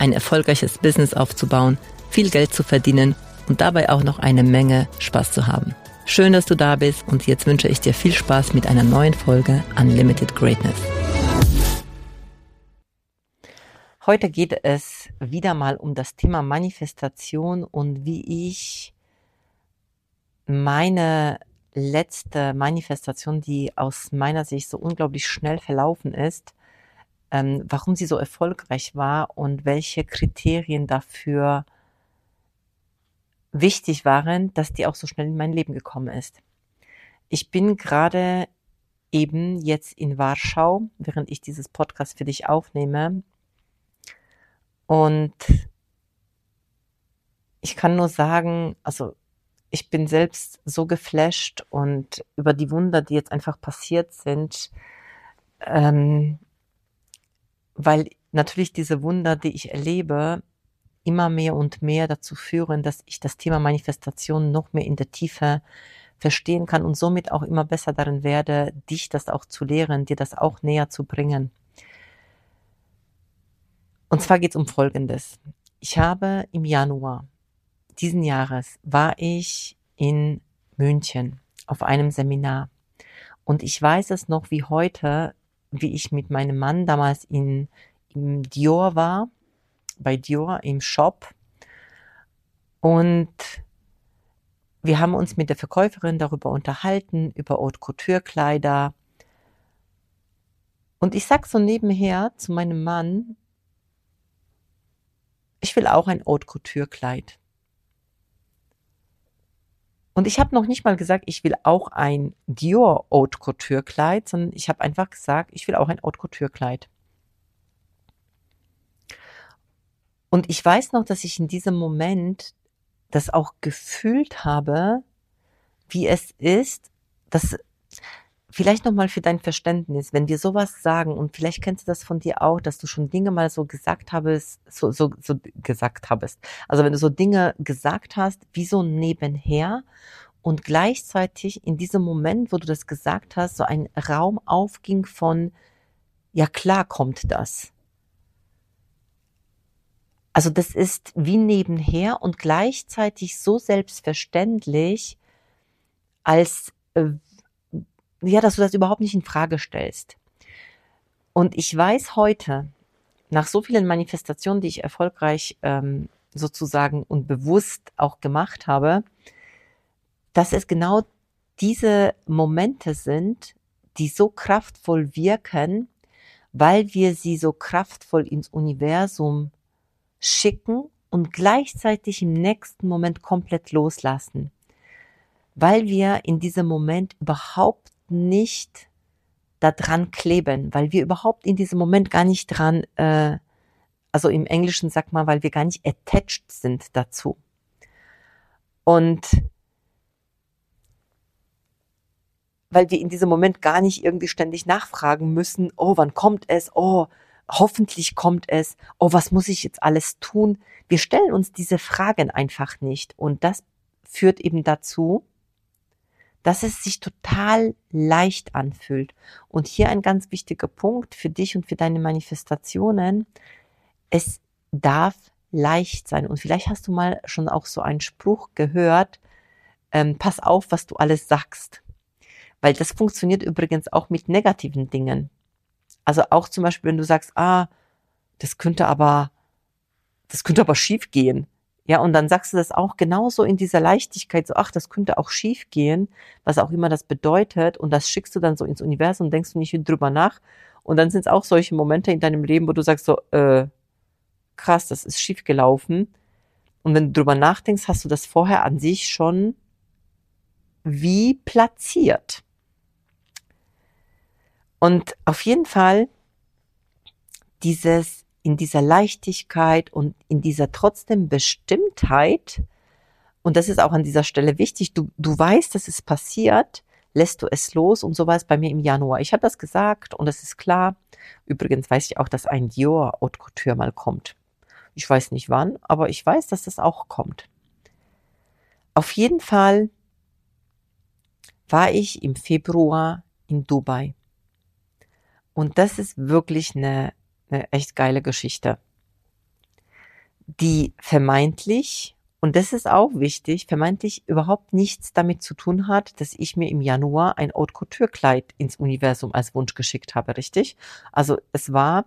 ein erfolgreiches Business aufzubauen, viel Geld zu verdienen und dabei auch noch eine Menge Spaß zu haben. Schön, dass du da bist und jetzt wünsche ich dir viel Spaß mit einer neuen Folge Unlimited Greatness. Heute geht es wieder mal um das Thema Manifestation und wie ich meine letzte Manifestation, die aus meiner Sicht so unglaublich schnell verlaufen ist, ähm, warum sie so erfolgreich war und welche Kriterien dafür wichtig waren, dass die auch so schnell in mein Leben gekommen ist. Ich bin gerade eben jetzt in Warschau, während ich dieses Podcast für dich aufnehme. Und ich kann nur sagen, also ich bin selbst so geflasht und über die Wunder, die jetzt einfach passiert sind, ähm, weil natürlich diese Wunder, die ich erlebe, immer mehr und mehr dazu führen, dass ich das Thema Manifestation noch mehr in der Tiefe verstehen kann und somit auch immer besser darin werde, dich das auch zu lehren, dir das auch näher zu bringen. Und zwar geht es um Folgendes. Ich habe im Januar diesen Jahres war ich in München auf einem Seminar. Und ich weiß es noch wie heute, wie ich mit meinem Mann damals in, im Dior war, bei Dior im Shop. Und wir haben uns mit der Verkäuferin darüber unterhalten, über Haute Couture Kleider. Und ich sag so nebenher zu meinem Mann, ich will auch ein Haute Couture Kleid. Und ich habe noch nicht mal gesagt, ich will auch ein Dior Haute Couture Kleid, sondern ich habe einfach gesagt, ich will auch ein Haute Couture Kleid. Und ich weiß noch, dass ich in diesem Moment das auch gefühlt habe, wie es ist, dass vielleicht nochmal für dein Verständnis, wenn wir sowas sagen und vielleicht kennst du das von dir auch, dass du schon Dinge mal so gesagt habest, so, so, so gesagt habest. Also wenn du so Dinge gesagt hast, wie so nebenher und gleichzeitig in diesem Moment, wo du das gesagt hast, so ein Raum aufging von, ja klar kommt das. Also das ist wie nebenher und gleichzeitig so selbstverständlich, als äh, ja, dass du das überhaupt nicht in Frage stellst. Und ich weiß heute, nach so vielen Manifestationen, die ich erfolgreich ähm, sozusagen und bewusst auch gemacht habe, dass es genau diese Momente sind, die so kraftvoll wirken, weil wir sie so kraftvoll ins Universum schicken und gleichzeitig im nächsten Moment komplett loslassen, weil wir in diesem Moment überhaupt nicht da dran kleben, weil wir überhaupt in diesem Moment gar nicht dran, äh, also im Englischen sagt man, weil wir gar nicht attached sind dazu. Und weil wir in diesem Moment gar nicht irgendwie ständig nachfragen müssen, oh, wann kommt es? Oh, hoffentlich kommt es. Oh, was muss ich jetzt alles tun? Wir stellen uns diese Fragen einfach nicht. Und das führt eben dazu, dass es sich total leicht anfühlt. Und hier ein ganz wichtiger Punkt für dich und für deine Manifestationen. Es darf leicht sein. Und vielleicht hast du mal schon auch so einen Spruch gehört, ähm, pass auf, was du alles sagst. Weil das funktioniert übrigens auch mit negativen Dingen. Also auch zum Beispiel, wenn du sagst, ah, das könnte aber, das könnte aber schief gehen ja, und dann sagst du das auch genauso in dieser Leichtigkeit, so, ach, das könnte auch schief gehen, was auch immer das bedeutet. Und das schickst du dann so ins Universum und denkst du nicht drüber nach. Und dann sind es auch solche Momente in deinem Leben, wo du sagst so, äh, krass, das ist schief gelaufen. Und wenn du drüber nachdenkst, hast du das vorher an sich schon wie platziert. Und auf jeden Fall dieses in dieser Leichtigkeit und in dieser trotzdem Bestimmtheit, und das ist auch an dieser Stelle wichtig, du, du weißt, dass es passiert, lässt du es los und so war es bei mir im Januar. Ich habe das gesagt und es ist klar. Übrigens weiß ich auch, dass ein Dior Haute Couture mal kommt. Ich weiß nicht wann, aber ich weiß, dass das auch kommt. Auf jeden Fall war ich im Februar in Dubai. Und das ist wirklich eine, eine echt geile Geschichte, die vermeintlich, und das ist auch wichtig, vermeintlich überhaupt nichts damit zu tun hat, dass ich mir im Januar ein Haute Couture Kleid ins Universum als Wunsch geschickt habe, richtig? Also es war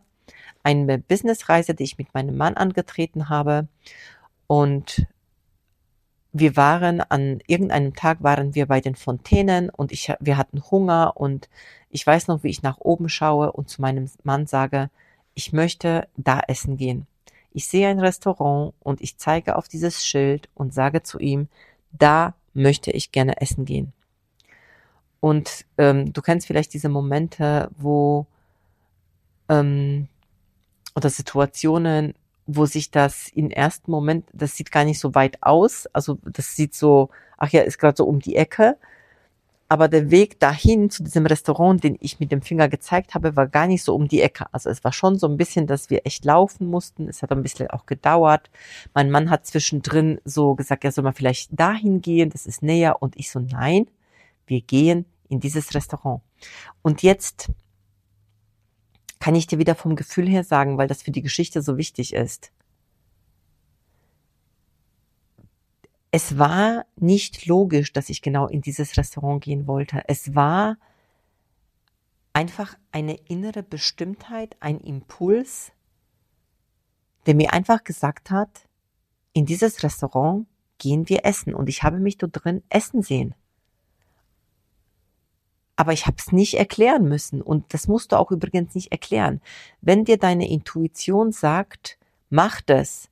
eine Businessreise, die ich mit meinem Mann angetreten habe und wir waren an irgendeinem Tag waren wir bei den Fontänen und ich, wir hatten Hunger und ich weiß noch, wie ich nach oben schaue und zu meinem Mann sage, ich möchte da essen gehen. Ich sehe ein Restaurant und ich zeige auf dieses Schild und sage zu ihm, da möchte ich gerne essen gehen. Und ähm, du kennst vielleicht diese Momente, wo ähm, oder Situationen, wo sich das im ersten Moment, das sieht gar nicht so weit aus, also das sieht so, ach ja, ist gerade so um die Ecke, aber der Weg dahin zu diesem Restaurant, den ich mit dem Finger gezeigt habe, war gar nicht so um die Ecke. Also es war schon so ein bisschen, dass wir echt laufen mussten. Es hat ein bisschen auch gedauert. Mein Mann hat zwischendrin so gesagt, ja, soll man vielleicht dahin gehen, das ist näher. Und ich so, nein, wir gehen in dieses Restaurant. Und jetzt kann ich dir wieder vom Gefühl her sagen, weil das für die Geschichte so wichtig ist. Es war nicht logisch, dass ich genau in dieses Restaurant gehen wollte. Es war einfach eine innere Bestimmtheit, ein Impuls, der mir einfach gesagt hat, in dieses Restaurant gehen wir essen. Und ich habe mich dort drin essen sehen aber ich habe es nicht erklären müssen. Und das musst du auch übrigens nicht erklären. Wenn dir deine Intuition sagt, mach das,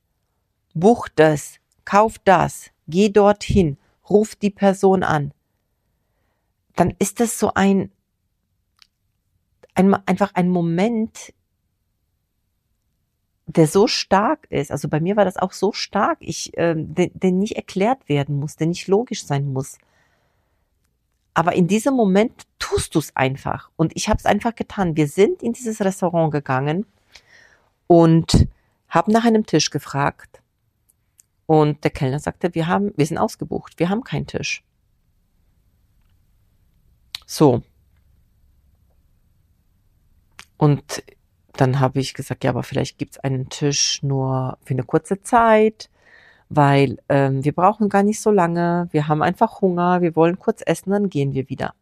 buch das, kauf das, geh dorthin, ruf die Person an, dann ist das so ein, ein einfach ein Moment, der so stark ist. Also bei mir war das auch so stark, ich, äh, der, der nicht erklärt werden muss, der nicht logisch sein muss. Aber in diesem Moment tust du es einfach. Und ich habe es einfach getan. Wir sind in dieses Restaurant gegangen und haben nach einem Tisch gefragt. Und der Kellner sagte, wir haben, wir sind ausgebucht, wir haben keinen Tisch. So. Und dann habe ich gesagt, ja, aber vielleicht gibt's einen Tisch nur für eine kurze Zeit weil ähm, wir brauchen gar nicht so lange, wir haben einfach Hunger, wir wollen kurz essen, dann gehen wir wieder.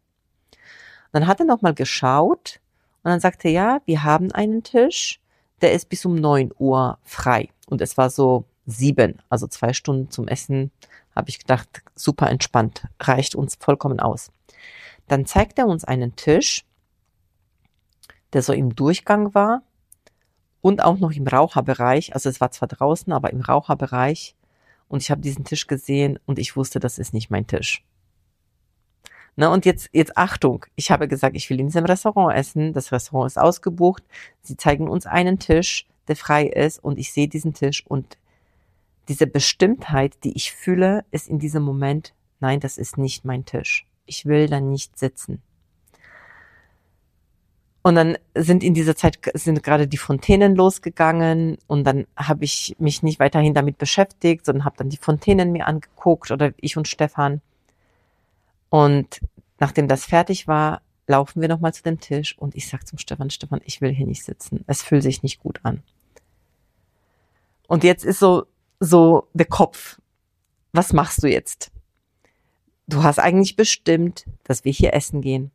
dann hat er nochmal geschaut und dann sagte er, ja, wir haben einen Tisch, der ist bis um neun Uhr frei. Und es war so sieben, also zwei Stunden zum Essen, habe ich gedacht, super entspannt, reicht uns vollkommen aus. Dann zeigt er uns einen Tisch, der so im Durchgang war und auch noch im Raucherbereich. Also es war zwar draußen, aber im Raucherbereich und ich habe diesen Tisch gesehen und ich wusste, das ist nicht mein Tisch. Na, und jetzt, jetzt Achtung. Ich habe gesagt, ich will in diesem Restaurant essen. Das Restaurant ist ausgebucht. Sie zeigen uns einen Tisch, der frei ist und ich sehe diesen Tisch und diese Bestimmtheit, die ich fühle, ist in diesem Moment, nein, das ist nicht mein Tisch. Ich will da nicht sitzen. Und dann sind in dieser Zeit sind gerade die Fontänen losgegangen und dann habe ich mich nicht weiterhin damit beschäftigt, sondern habe dann die Fontänen mir angeguckt oder ich und Stefan. Und nachdem das fertig war, laufen wir nochmal zu dem Tisch und ich sag zum Stefan, Stefan, ich will hier nicht sitzen. Es fühlt sich nicht gut an. Und jetzt ist so, so der Kopf. Was machst du jetzt? Du hast eigentlich bestimmt, dass wir hier essen gehen.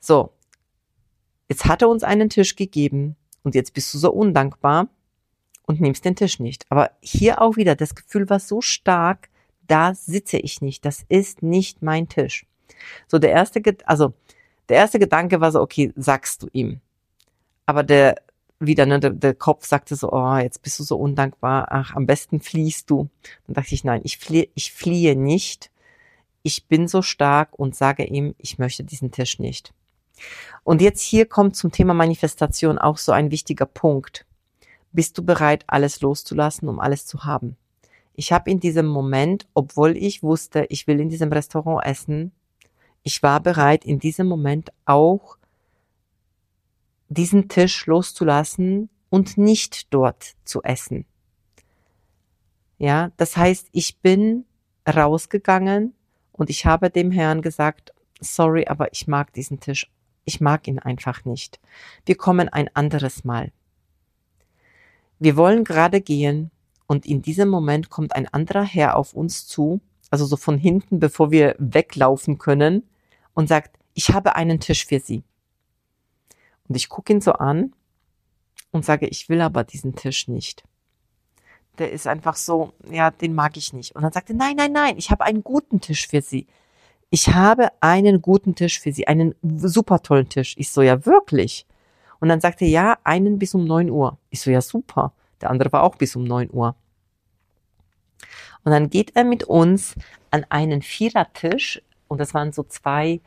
So, Jetzt hat er uns einen Tisch gegeben und jetzt bist du so undankbar und nimmst den Tisch nicht. Aber hier auch wieder, das Gefühl war so stark, da sitze ich nicht. Das ist nicht mein Tisch. So der erste, also der erste Gedanke war so, okay, sagst du ihm. Aber der wieder, ne, der, der Kopf sagte so, oh, jetzt bist du so undankbar. Ach, am besten fliehst du. Dann dachte ich, nein, ich fliehe, ich fliehe nicht. Ich bin so stark und sage ihm, ich möchte diesen Tisch nicht. Und jetzt hier kommt zum Thema Manifestation auch so ein wichtiger Punkt. bist du bereit, alles loszulassen, um alles zu haben? Ich habe in diesem Moment, obwohl ich wusste, ich will in diesem Restaurant essen, ich war bereit, in diesem Moment auch diesen Tisch loszulassen und nicht dort zu essen. Ja, das heißt, ich bin rausgegangen und ich habe dem Herrn gesagt, sorry, aber ich mag diesen Tisch. Ich mag ihn einfach nicht. Wir kommen ein anderes Mal. Wir wollen gerade gehen und in diesem Moment kommt ein anderer Herr auf uns zu, also so von hinten, bevor wir weglaufen können und sagt, ich habe einen Tisch für Sie. Und ich gucke ihn so an und sage, ich will aber diesen Tisch nicht. Der ist einfach so, ja, den mag ich nicht. Und dann sagt er, nein, nein, nein, ich habe einen guten Tisch für Sie. Ich habe einen guten Tisch für Sie, einen super tollen Tisch. Ich so, ja, wirklich. Und dann sagte ja, einen bis um neun Uhr. Ich so, ja, super. Der andere war auch bis um neun Uhr. Und dann geht er mit uns an einen Vierertisch und das waren so zwei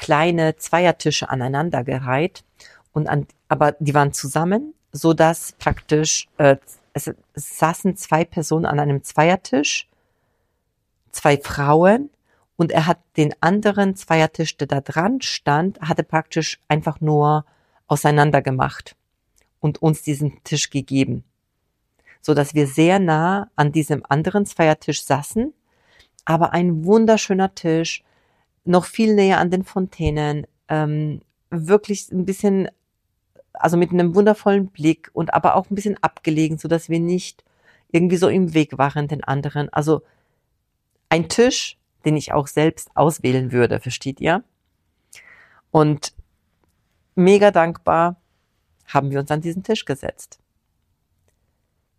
kleine Zweiertische aneinandergereiht und an, aber die waren zusammen, so dass praktisch äh, es, es saßen zwei Personen an einem Zweiertisch, zwei Frauen und er hat den anderen Zweiertisch, der da dran stand, hatte praktisch einfach nur auseinander gemacht und uns diesen Tisch gegeben, so dass wir sehr nah an diesem anderen Zweiertisch saßen, aber ein wunderschöner Tisch, noch viel näher an den Fontänen, ähm, wirklich ein bisschen, also mit einem wundervollen Blick und aber auch ein bisschen abgelegen, so dass wir nicht irgendwie so im Weg waren den anderen. Also ein Tisch, den ich auch selbst auswählen würde, versteht ihr? Und mega dankbar haben wir uns an diesen Tisch gesetzt.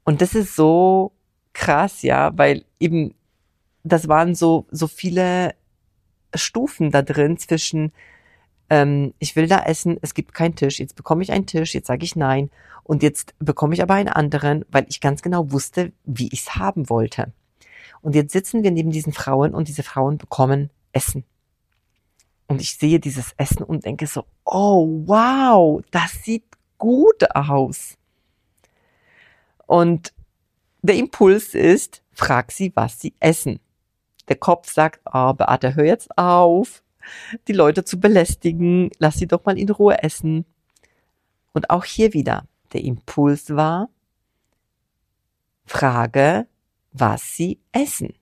Und das ist so krass, ja, weil eben das waren so so viele Stufen da drin zwischen, ähm, ich will da essen, es gibt keinen Tisch, jetzt bekomme ich einen Tisch, jetzt sage ich nein und jetzt bekomme ich aber einen anderen, weil ich ganz genau wusste, wie ich es haben wollte. Und jetzt sitzen wir neben diesen Frauen und diese Frauen bekommen Essen. Und ich sehe dieses Essen und denke so, oh wow, das sieht gut aus. Und der Impuls ist, frag sie, was sie essen. Der Kopf sagt, oh, Beate, hör jetzt auf, die Leute zu belästigen, lass sie doch mal in Ruhe essen. Und auch hier wieder, der Impuls war, frage, was sie essen.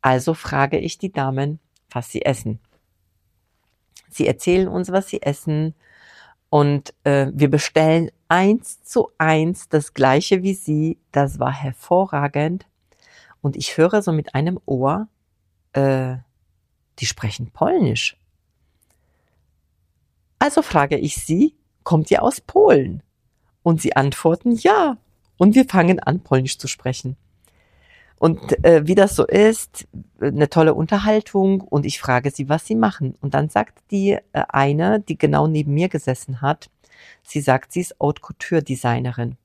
Also frage ich die Damen, was sie essen. Sie erzählen uns, was sie essen und äh, wir bestellen eins zu eins das gleiche wie sie. Das war hervorragend. Und ich höre so mit einem Ohr, äh, die sprechen Polnisch. Also frage ich sie, kommt ihr aus Polen? Und sie antworten ja. Und wir fangen an, Polnisch zu sprechen. Und äh, wie das so ist, eine tolle Unterhaltung und ich frage sie, was sie machen. Und dann sagt die äh, eine, die genau neben mir gesessen hat, sie sagt, sie ist Haute Couture Designerin.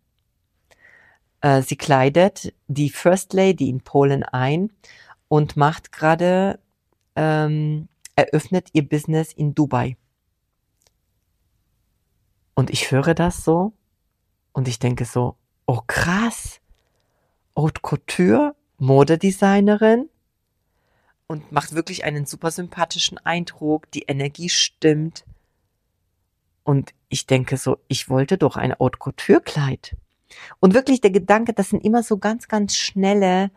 Äh, sie kleidet die First Lady in Polen ein und macht gerade, ähm, eröffnet ihr Business in Dubai. Und ich höre das so und ich denke so, oh krass, Haute Couture, Modedesignerin und macht wirklich einen super sympathischen Eindruck, die Energie stimmt. Und ich denke so, ich wollte doch ein Haute Couture Kleid. Und wirklich der Gedanke, das sind immer so ganz, ganz schnelle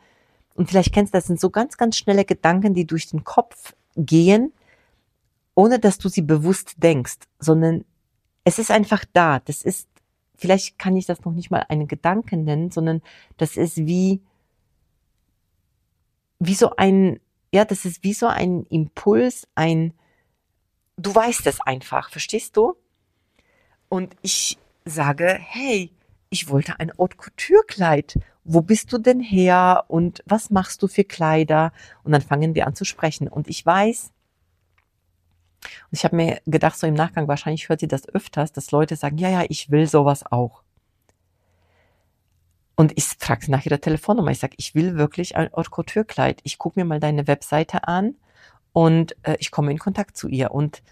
und vielleicht kennst du das, sind so ganz, ganz schnelle Gedanken, die durch den Kopf gehen, ohne dass du sie bewusst denkst, sondern es ist einfach da. Das ist, vielleicht kann ich das noch nicht mal einen Gedanken nennen, sondern das ist wie, wie so ein, ja, das ist wie so ein Impuls, ein, du weißt es einfach, verstehst du? Und ich sage, hey, ich wollte ein Haute Couture Kleid wo bist du denn her und was machst du für Kleider? Und dann fangen wir an zu sprechen. Und ich weiß, und ich habe mir gedacht, so im Nachgang, wahrscheinlich hört sie das öfters, dass Leute sagen, ja, ja, ich will sowas auch. Und ich frage sie nach ihrer Telefonnummer. Ich sage, ich will wirklich ein Haute Couture Kleid. Ich gucke mir mal deine Webseite an und äh, ich komme in Kontakt zu ihr. Und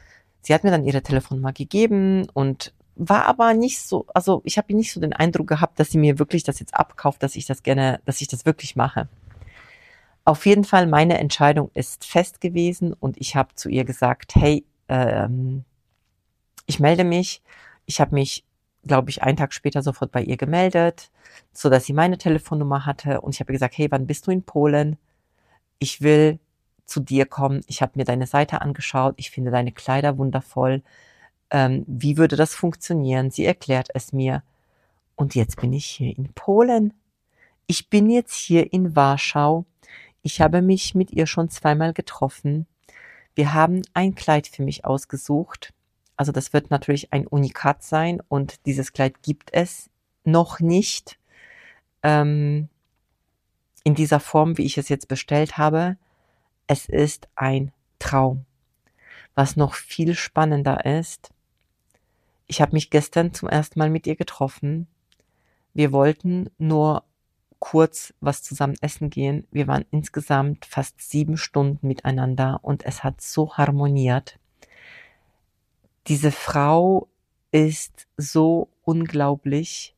sie hat mir dann ihre Telefonnummer gegeben und war aber nicht so, also ich habe nicht so den Eindruck gehabt, dass sie mir wirklich das jetzt abkauft, dass ich das gerne, dass ich das wirklich mache. Auf jeden Fall, meine Entscheidung ist fest gewesen und ich habe zu ihr gesagt, hey, ähm, ich melde mich. Ich habe mich, glaube ich, einen Tag später sofort bei ihr gemeldet, so dass sie meine Telefonnummer hatte und ich habe gesagt, hey, wann bist du in Polen? Ich will zu dir kommen. Ich habe mir deine Seite angeschaut. Ich finde deine Kleider wundervoll. Ähm, wie würde das funktionieren? Sie erklärt es mir. Und jetzt bin ich hier in Polen. Ich bin jetzt hier in Warschau ich habe mich mit ihr schon zweimal getroffen. Wir haben ein Kleid für mich ausgesucht. Also das wird natürlich ein Unikat sein und dieses Kleid gibt es noch nicht ähm, in dieser Form, wie ich es jetzt bestellt habe. Es ist ein Traum. Was noch viel spannender ist, ich habe mich gestern zum ersten Mal mit ihr getroffen. Wir wollten nur kurz was zusammen essen gehen. Wir waren insgesamt fast sieben Stunden miteinander und es hat so harmoniert. Diese Frau ist so unglaublich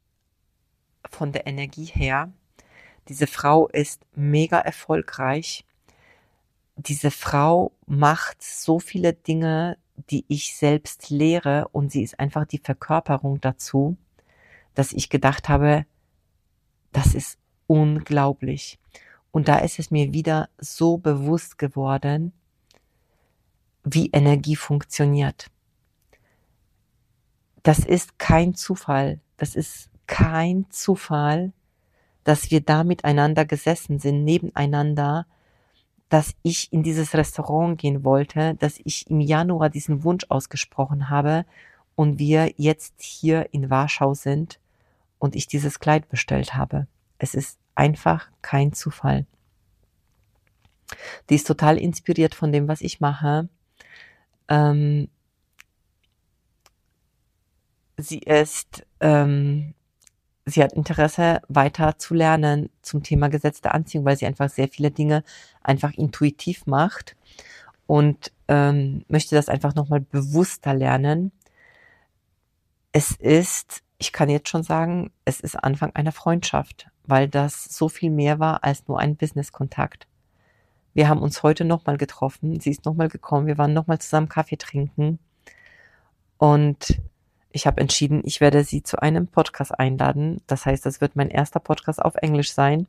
von der Energie her. Diese Frau ist mega erfolgreich. Diese Frau macht so viele Dinge, die ich selbst lehre und sie ist einfach die Verkörperung dazu, dass ich gedacht habe, das ist unglaublich. Und da ist es mir wieder so bewusst geworden, wie Energie funktioniert. Das ist kein Zufall. Das ist kein Zufall, dass wir da miteinander gesessen sind, nebeneinander, dass ich in dieses Restaurant gehen wollte, dass ich im Januar diesen Wunsch ausgesprochen habe und wir jetzt hier in Warschau sind und ich dieses Kleid bestellt habe. Es ist einfach kein Zufall. Die ist total inspiriert von dem, was ich mache. Ähm, sie ist, ähm, sie hat Interesse weiter zu lernen zum Thema Gesetz der Anziehung, weil sie einfach sehr viele Dinge einfach intuitiv macht und ähm, möchte das einfach nochmal bewusster lernen. Es ist, ich kann jetzt schon sagen, es ist Anfang einer Freundschaft weil das so viel mehr war als nur ein Business-Kontakt. Wir haben uns heute nochmal getroffen. Sie ist nochmal gekommen. Wir waren nochmal zusammen Kaffee trinken. Und ich habe entschieden, ich werde sie zu einem Podcast einladen. Das heißt, das wird mein erster Podcast auf Englisch sein.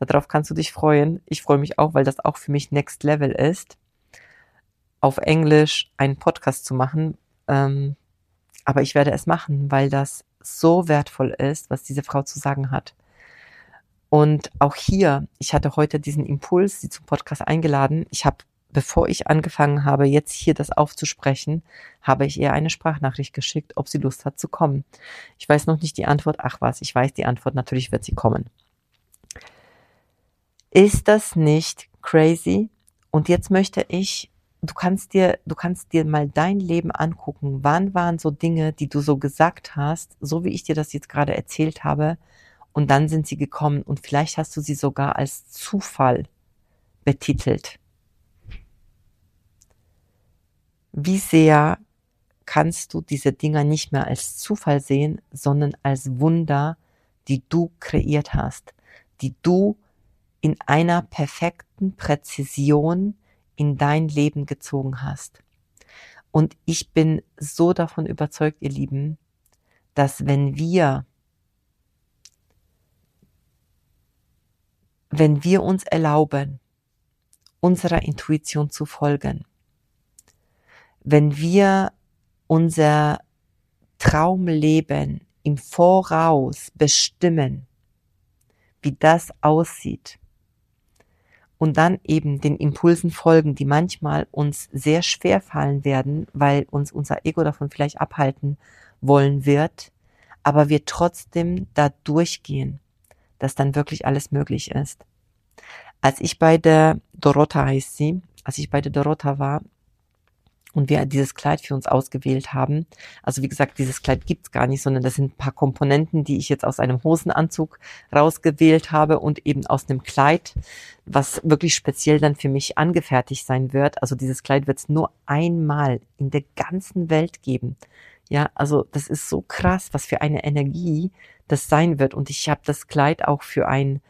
Darauf kannst du dich freuen. Ich freue mich auch, weil das auch für mich Next Level ist, auf Englisch einen Podcast zu machen. Ähm, aber ich werde es machen, weil das so wertvoll ist, was diese Frau zu sagen hat. Und auch hier, ich hatte heute diesen Impuls, sie zum Podcast eingeladen. Ich habe, bevor ich angefangen habe, jetzt hier das aufzusprechen, habe ich ihr eine Sprachnachricht geschickt, ob sie Lust hat zu kommen. Ich weiß noch nicht die Antwort. Ach was, ich weiß die Antwort. Natürlich wird sie kommen. Ist das nicht crazy? Und jetzt möchte ich, du kannst dir, du kannst dir mal dein Leben angucken. Wann waren so Dinge, die du so gesagt hast, so wie ich dir das jetzt gerade erzählt habe, und dann sind sie gekommen und vielleicht hast du sie sogar als Zufall betitelt. Wie sehr kannst du diese Dinger nicht mehr als Zufall sehen, sondern als Wunder, die du kreiert hast, die du in einer perfekten Präzision in dein Leben gezogen hast. Und ich bin so davon überzeugt, ihr Lieben, dass wenn wir wenn wir uns erlauben, unserer Intuition zu folgen, wenn wir unser Traumleben im Voraus bestimmen, wie das aussieht, und dann eben den Impulsen folgen, die manchmal uns sehr schwer fallen werden, weil uns unser Ego davon vielleicht abhalten wollen wird, aber wir trotzdem da durchgehen dass dann wirklich alles möglich ist. Als ich bei der Dorota heißt sie, als ich bei der Dorota war und wir dieses Kleid für uns ausgewählt haben, also wie gesagt, dieses Kleid gibt's gar nicht, sondern das sind ein paar Komponenten, die ich jetzt aus einem Hosenanzug rausgewählt habe und eben aus einem Kleid, was wirklich speziell dann für mich angefertigt sein wird. Also dieses Kleid wird es nur einmal in der ganzen Welt geben. Ja, also das ist so krass, was für eine Energie das sein wird. Und ich habe das Kleid auch für ein,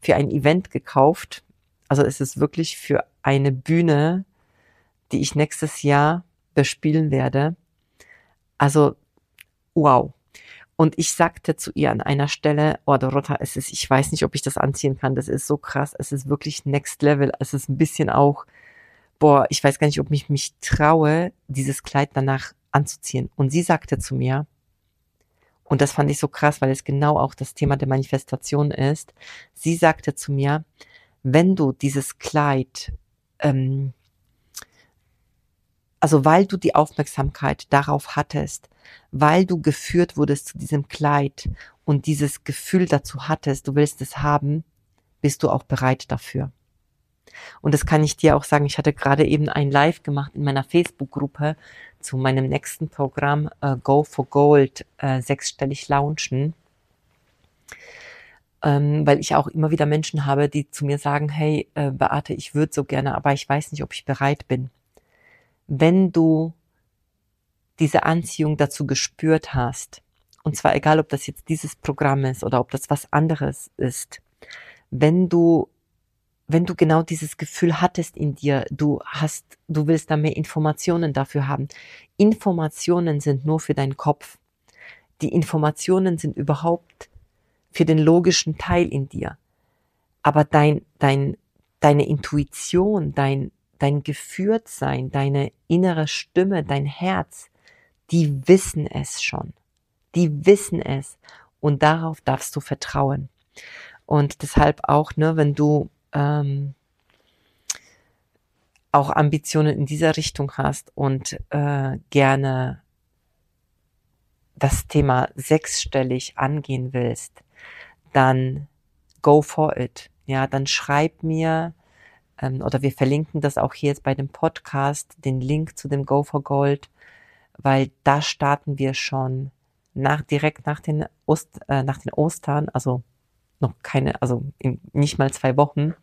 für ein Event gekauft. Also es ist wirklich für eine Bühne, die ich nächstes Jahr bespielen werde. Also, wow. Und ich sagte zu ihr an einer Stelle, oh Dorota, es ist, ich weiß nicht, ob ich das anziehen kann. Das ist so krass. Es ist wirklich next level. Es ist ein bisschen auch, boah, ich weiß gar nicht, ob ich mich traue, dieses Kleid danach anzuziehen. Und sie sagte zu mir, und das fand ich so krass, weil es genau auch das Thema der Manifestation ist. Sie sagte zu mir, wenn du dieses Kleid, ähm, also weil du die Aufmerksamkeit darauf hattest, weil du geführt wurdest zu diesem Kleid und dieses Gefühl dazu hattest, du willst es haben, bist du auch bereit dafür. Und das kann ich dir auch sagen. Ich hatte gerade eben ein Live gemacht in meiner Facebook-Gruppe zu meinem nächsten Programm äh, Go for Gold, äh, sechsstellig launchen. Ähm, weil ich auch immer wieder Menschen habe, die zu mir sagen, hey, äh, Beate, ich würde so gerne, aber ich weiß nicht, ob ich bereit bin. Wenn du diese Anziehung dazu gespürt hast, und zwar egal, ob das jetzt dieses Programm ist oder ob das was anderes ist, wenn du wenn du genau dieses Gefühl hattest in dir, du hast, du willst da mehr Informationen dafür haben. Informationen sind nur für deinen Kopf. Die Informationen sind überhaupt für den logischen Teil in dir. Aber dein, dein, deine Intuition, dein, dein Geführtsein, deine innere Stimme, dein Herz, die wissen es schon. Die wissen es. Und darauf darfst du vertrauen. Und deshalb auch, ne, wenn du ähm, auch Ambitionen in dieser Richtung hast und äh, gerne das Thema sechsstellig angehen willst, dann go for it. Ja, dann schreib mir ähm, oder wir verlinken das auch hier jetzt bei dem Podcast, den Link zu dem Go for Gold, weil da starten wir schon nach direkt nach den Ost, äh, nach den Ostern, also noch keine, also in nicht mal zwei Wochen.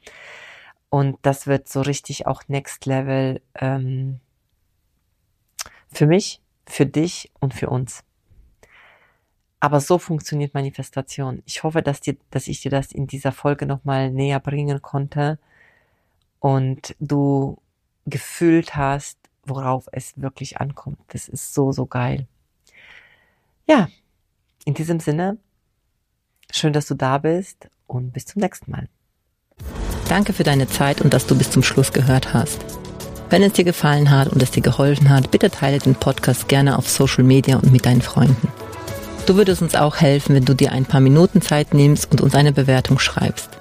Und das wird so richtig auch Next Level ähm, für mich, für dich und für uns. Aber so funktioniert Manifestation. Ich hoffe, dass, dir, dass ich dir das in dieser Folge nochmal näher bringen konnte und du gefühlt hast, worauf es wirklich ankommt. Das ist so, so geil. Ja, in diesem Sinne, Schön, dass du da bist und bis zum nächsten Mal. Danke für deine Zeit und dass du bis zum Schluss gehört hast. Wenn es dir gefallen hat und es dir geholfen hat, bitte teile den Podcast gerne auf Social Media und mit deinen Freunden. Du würdest uns auch helfen, wenn du dir ein paar Minuten Zeit nimmst und uns eine Bewertung schreibst.